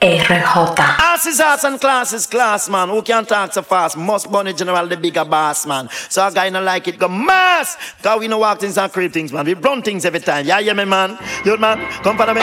RJ. Ass is ass and class is class, man. Who can talk so fast? Must bunny general, the bigger boss, man. So a guy not like it, go mass. Cause we know walk things and creep things, man. We run things every time. Yeah, yeah, me, man. You man, come follow me.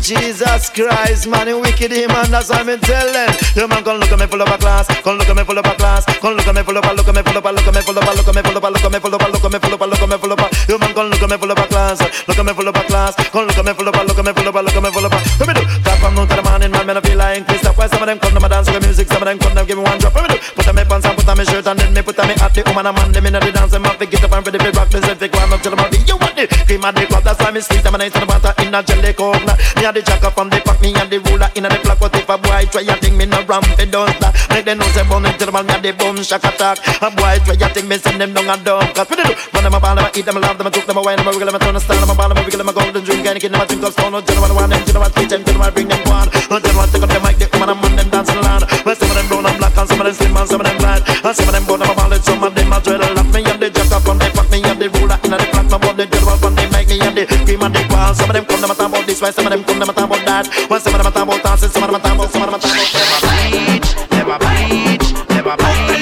Jesus Christ, man, you wicked him, man. That's what I'm telling. You man, come look at me full of a class. Come look at me full of a class. Come look at me full of a, look at me full of a, look at me full of a, look at me full of a, look at me full of a, look at me full of a, look at me full of a. You man, come look at me full of a class. Look at me full of a class. Come look at me full of a, look at me full of a, look at me full of a. Let me do. Clap from noon to the morning, man. Man, I feel like Stop why some of them come to my dance with music, some of them come to give me one drop. Let me do. Put on my pants and put on my shirt and then me put on me hat. The woman and man, them inna the dance, them have to get up and ready to rock. Me say, if one up till the body, you want it. Cream and the club, that's why me sleep. I'm nice in the water in a jelly coke. Me and the jacker from the pack, me and the ruler in the clock. But if a boy try a thing, me no ramp it don't stop. Make them know say bun the man, me and the boom shock attack. A boy try a thing, me send them down and down. Cause what they do? Run them a ball, them a eat them, love them, a cook them, a wine them, a wiggle them, a turn a style them, a ball them, a wiggle them, a golden drink, anything them, a drink of stone. No general one, them general teach them, general bring them one. No general take up the mic, the woman and man, them dancing land. Well, some of them brown and black, and some of them slim, and some of them blind, and some of them bone, them a ballad, some of them a dread. Laugh me and the jack up on the fuck me and the ruler in the clock, but the general one, they make me and the cream and the qual. Some of them come, them a talk about this, why some of them come, them a talk about that. Well, some of them a talk about dancing, some of them a talk about, some of them a talk about. Never bleach, never bleach, never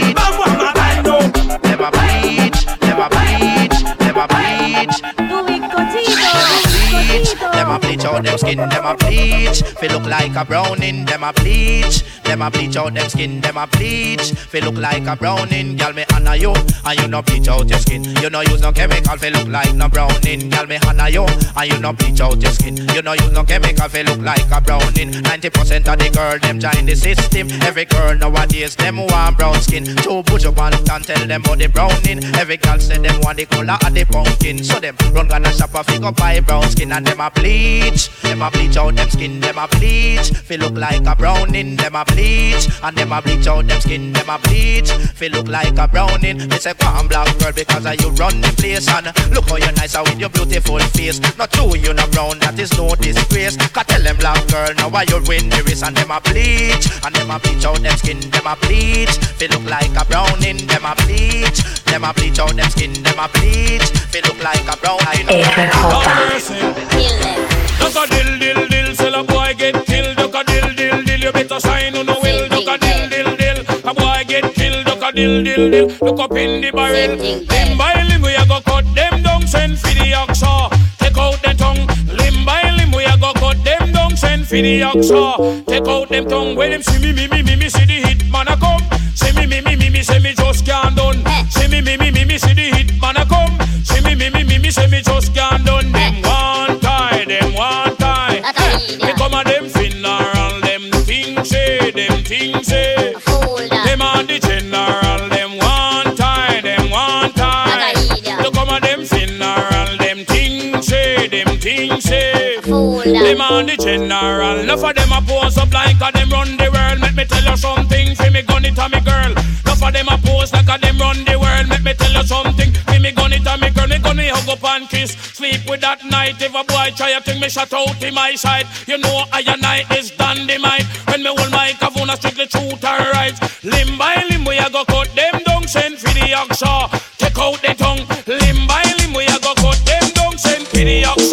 bleach out them skin, them a bleach. Feel look like a browning, them a bleach. Them a bleach out them skin, them a bleach. Feel look like a browning, girl me honor you, and you no bleach out your skin. You no use no chemical, feel look like no browning, girl me honor you, and you no bleach out your skin. You no use no chemical, feel look like a browning. Ninety percent of the girl them join the system. Every girl nowadays them want brown skin. Two push up and tell them about the browning. Every girl say them want the color of the pumpkin, so them run gonna shop a figure buy brown skin and them a bleach. Them a bleach out them skin, them a bleach. Feel look like a browning, them a bleach. And them a bleach out them skin, them a bleach. Feel look like a browning. Me say go on black girl because of you run the place and look how you nice with your beautiful face. Not true you no brown, that is no disgrace. Cause tell them black girl now why you win the race and them a bleach. And them a bleach out them skin, them a bleach. Feel look like a browning, them a bleach. Them a bleach out them skin, them a bleach. Feel look like a browning. Duck a dill dill dill, sell a boy get killed. Duck a dill dill you better sign on the will. Duck a dill dill a boy get killed. Duck a dill dill dill, look up in the barrel. Limb by limb we a go cut them down, send for the oxa. Take out the tongue. Limb by limb we a go cut them down, send for the oxa. Take out them tongue. When them see me me me me me see the hit man a come. See me me me me me say me just can't done. See me me me me me see the hit man a come. See me me me me me say me just can't done. Them one Me come a them funeral, them things say, them things say. Them on the general, them one tie, them one tie. You come a them funeral, them things say, them things say. Them on the general, enough of them a pose up like a them run the world. Let me tell you something, fi me gun it a me girl. Enough of them a pose like a them run the world. Let me tell you something, fi me gun it a me gun me hug up and kiss, sleep with that night. If a boy try a thing, me shut out in my side. You know I and I is dynamite. When me hold my kavuna strictly truth and right. Limb by limb we a go cut them down, send for the oxa. Take out the tongue. Limb by limb we a go cut them down, send for the oxa.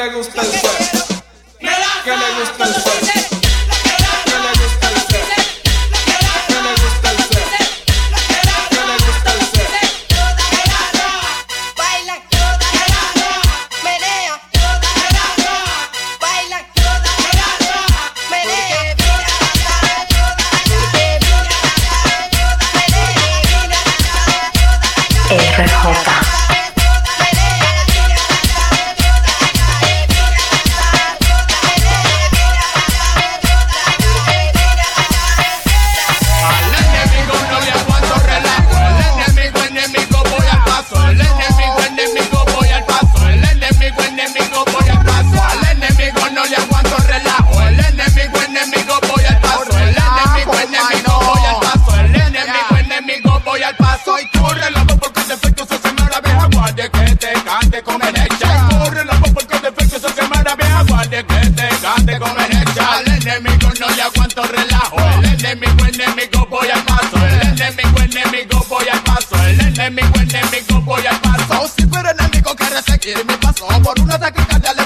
olhar os Él me pasó por una taquicardia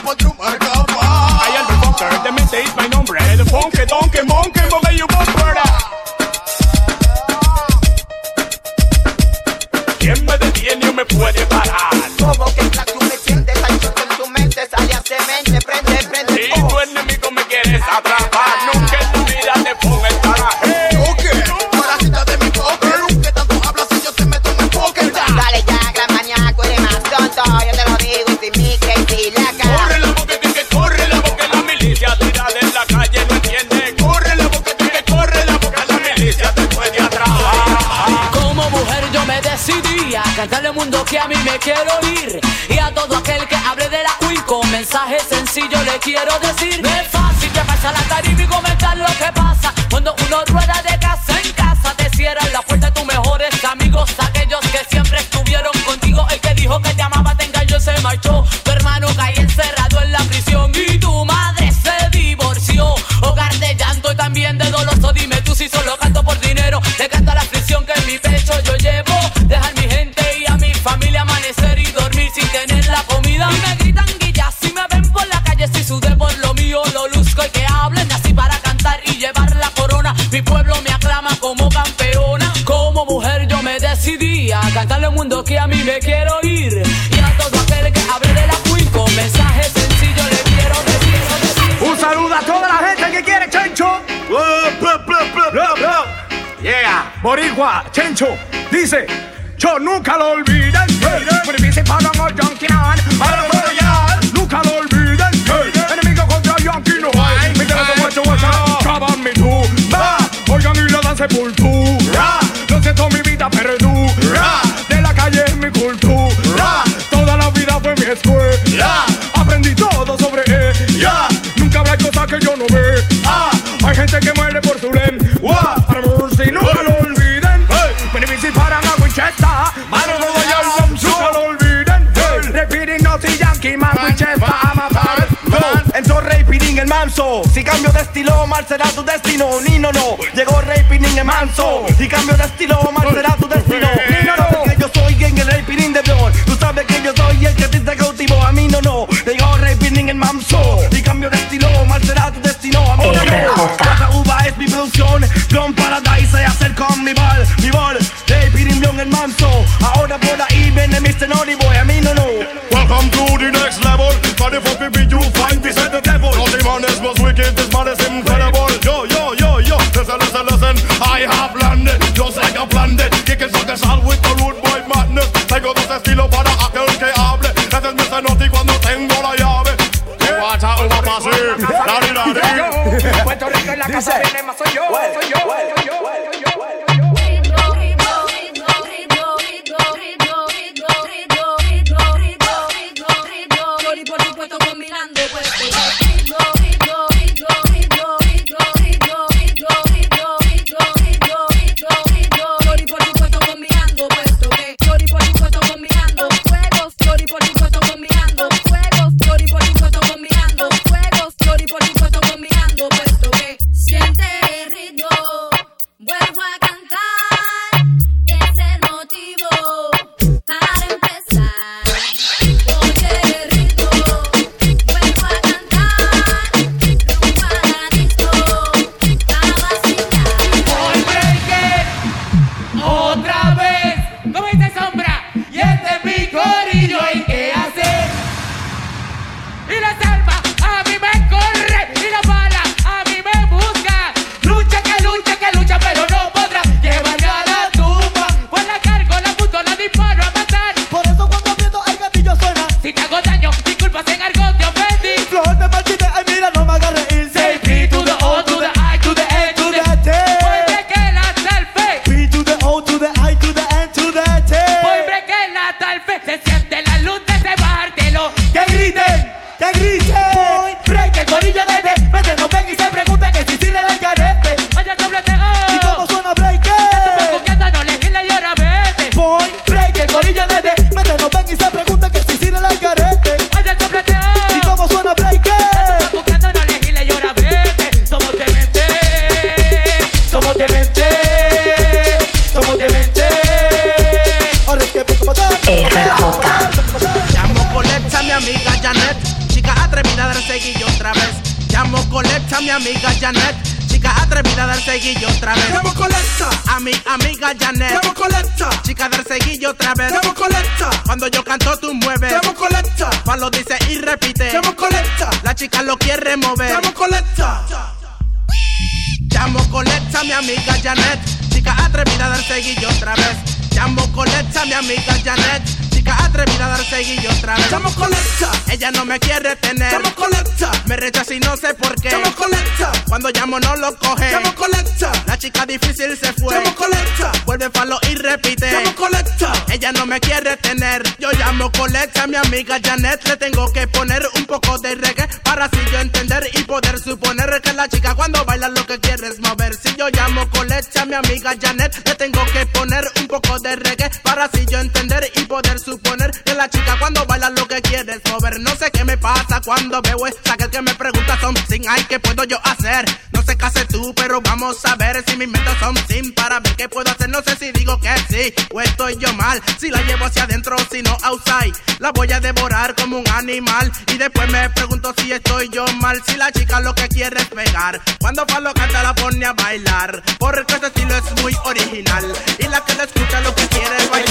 yo me decidí a cantarle al mundo que a mí me quiero ir Y a todo aquel que hable de la Queen con mensaje sencillo le quiero decir No es fácil llevarse a la tarima y comentar lo que pasa Cuando uno rueda de casa en casa te cierran la puerta de tus mejores amigos Aquellos que siempre estuvieron contigo. El que dijo que te amaba te engañó y se marchó. Tu hermano cae encerrado en la prisión Y tu madre se divorció. Hogar de llanto y también de dolor So dime tú si solo Y me gritan guilla si me ven por la calle Si sudé por lo mío lo luzco y que hablen así para cantar y llevar la corona. Mi pueblo me aclama como campeona. Como mujer yo me decidí a cantarle al mundo que a mí me quiero ir. Y a todo aquel que hable de la Queen con mensaje sencillo le quiero decir, decir Un saludo a toda la gente que quiere Chencho. Yeah, Boricua, Chencho, dice, yo nunca lo olviden. Nunca lo olviden. Enemigo contra no hay. Mi oigan y la dan sepultura. Lo siento, mi vida perdura. De la calle es mi cultura. Toda fue mi escuela. Aprendí todo sobre ella. Nunca habrá que yo no. Rey Pirín el manso. Si cambio de estilo, mal será tu destino. Ni no, no. Llegó Rey Pirín el manso. Si cambio de estilo, mal será tu destino. Ni no, no. Que yo soy en el Rey Pirín de Blon. Tú sabes que yo soy el que te cautivó. A mí no, no. Llegó Rey Pirín el manso. Si cambio de estilo, mal será tu destino. A mí no, no. Casa uva distribución. Don Paradise se hacer con mi bal, mi bal. De Pirimbión el manso. Ahora por ahí viene Mr. Naughty Boy, a mí no no. Welcome to the next level. For the estilo para aquel que hable. Ese es mi cenote y cuando tengo la llave. Guacha, uva, pasé. Dari. Puerto Rico en la casa de Nema, Janet, chica atrevida dar seguillo otra vez. Llamo colecta. A mi amiga Janet, Llamo colecta. chica dar seguillo otra vez. Llamo colecta. Cuando yo canto tú mueves. Llamo colecta. Juan lo dice y repite. Llamo colecta. La chica lo quiere mover. Llamo colecta. Llamo colecta mi amiga Janet, chica atrevida dar seguillo otra vez. Llamo colecta mi amiga Janet, chica atrevida a dar seguillo otra vez. Colecta. Ella no me quiere tener. Colecta. Me rechaza y no sé por qué. Colecta. Cuando llamo no lo coge. Colecta. La chica difícil se fue. Llamo colecta. Vuelve falo y repite. Llamo colecta. Ella no me quiere tener. Yo llamo colecta mi amiga Janet. Le tengo que poner un poco de reggae para así yo entender y poder suponer que la chica cuando baila lo que quiere es mover. Si yo llamo colecta mi amiga Janet, le tengo que poner un poco de reggae para así yo entender y poder suponer que la chica cuando baila lo que quiere es mover. No sé qué me pasa cuando veo esa que me pregunta sin ay, ¿qué puedo yo hacer? No sé qué haces tú, pero vamos a ver si metas son sin para ver qué puedo hacer. No sé si digo que sí o estoy yo mal. Si la llevo hacia adentro, si no outside, la voy a devorar como un animal. Y después me pregunto si estoy yo mal. Si la chica lo que quiere es pegar. Cuando Palo canta la pone a bailar. Porque este estilo es muy original. Y la que la escucha lo que quiere es bailar.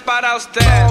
para os testes.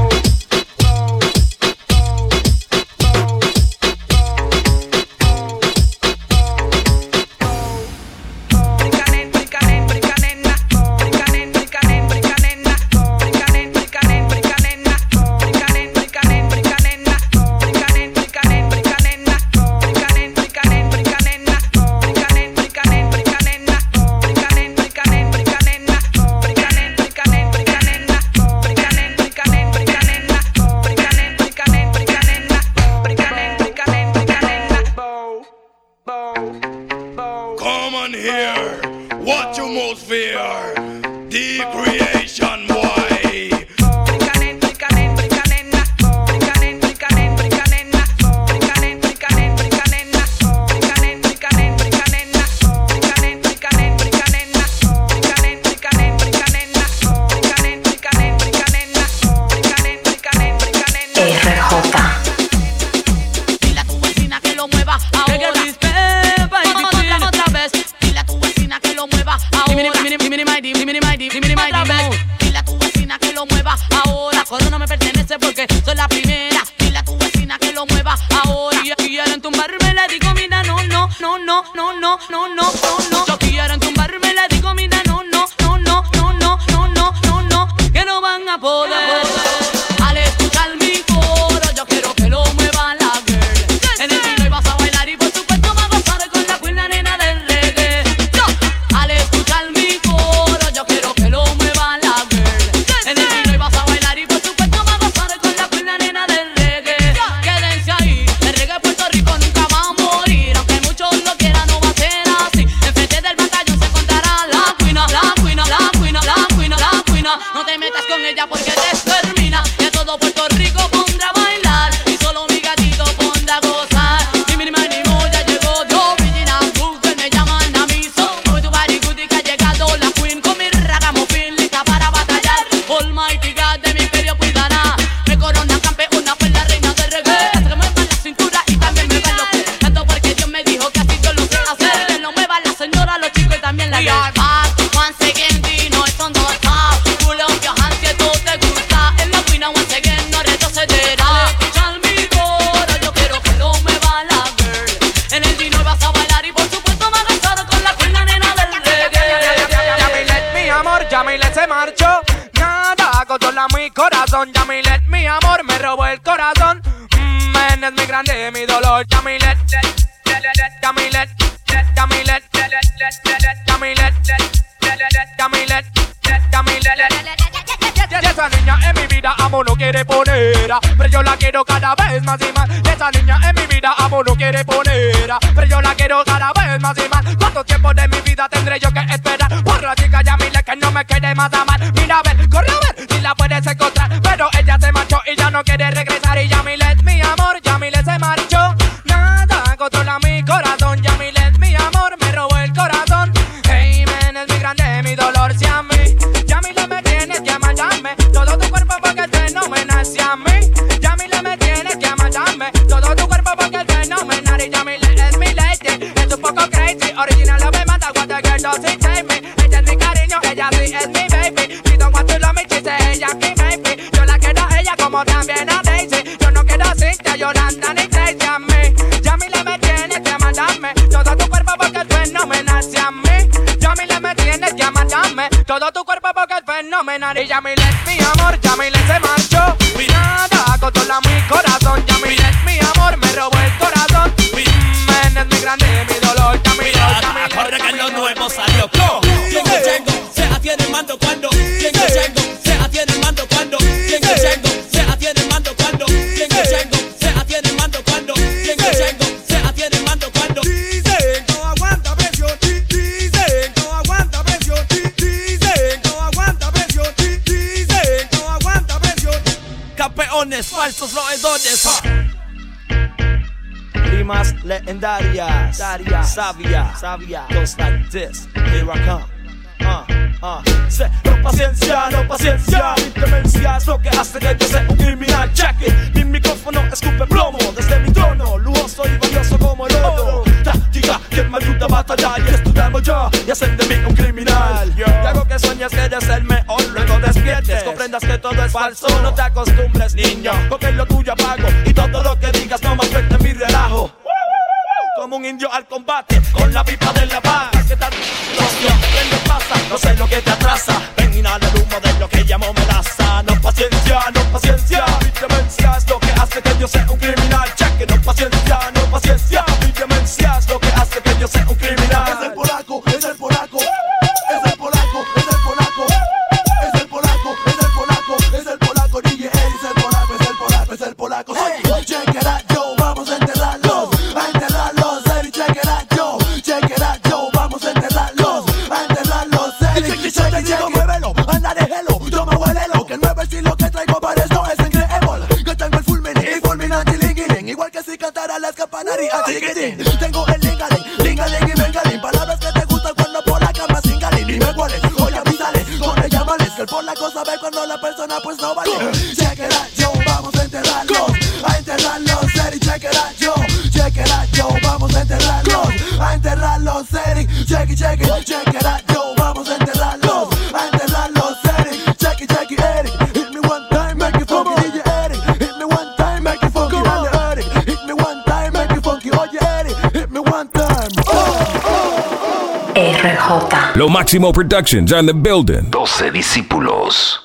corazón. Yamilet, mi amor, me robó el corazón. Mmm, es mi grande, mi dolor. Yamilet, Yamilet, Yamilet, Yamilet, Yamilet, Yamilet, Yamilet. Y esa niña en mi vida amo no quiere poner, pero yo la quiero cada vez más y más. Esa niña en mi vida amo no quiere poner, pero yo la quiero cada vez más y más. ¿Cuánto tiempo de mi vida tendré yo que esperar por la chica Yamile que no me quiere más amar? no quiere regresar y ya ella me leones, falsos roedores. Rimas legendarias, sabia, sabia, just like this. Here I come. Uh, uh. No paciencia, no paciencia, mi clemencia es lo que hace que yo sea un criminal jacket. Mi micrófono escupe plomo desde mi trono, lujoso y valioso como el oro táctica quien me ayuda a batallar y estudiarme yo y hacer de mí un criminal. Yo. Te hago que sueñes que eres el mejor luego despiertes. Comprendas que todo es falso no te acostumbres niño. Porque lo tuyo apago y todo lo que digas no me afecta mi relajo. Como un indio al combate con la pipa de la paz. Que tal ¿Qué pasa? La cuando persona pues no vale. Check it out, yo, vamos a enterrarlos. A enterrarlos, check it out, yo. Check it out, yo, vamos a enterrarlos. A enterrarlos. Check it, check it, check it out, yo, vamos a enterrarlos. A enterrarlos, Eddie. Check it, check it, Eddie. Hit me one time, make it funky, DJ Eddie. Hit me one time, make it funky, dale, Eddie. Hit me one time, make it funky, oye, Eddie. Hit me one time. RJ. Lo Máximo Productions in the building. 12 discípulos.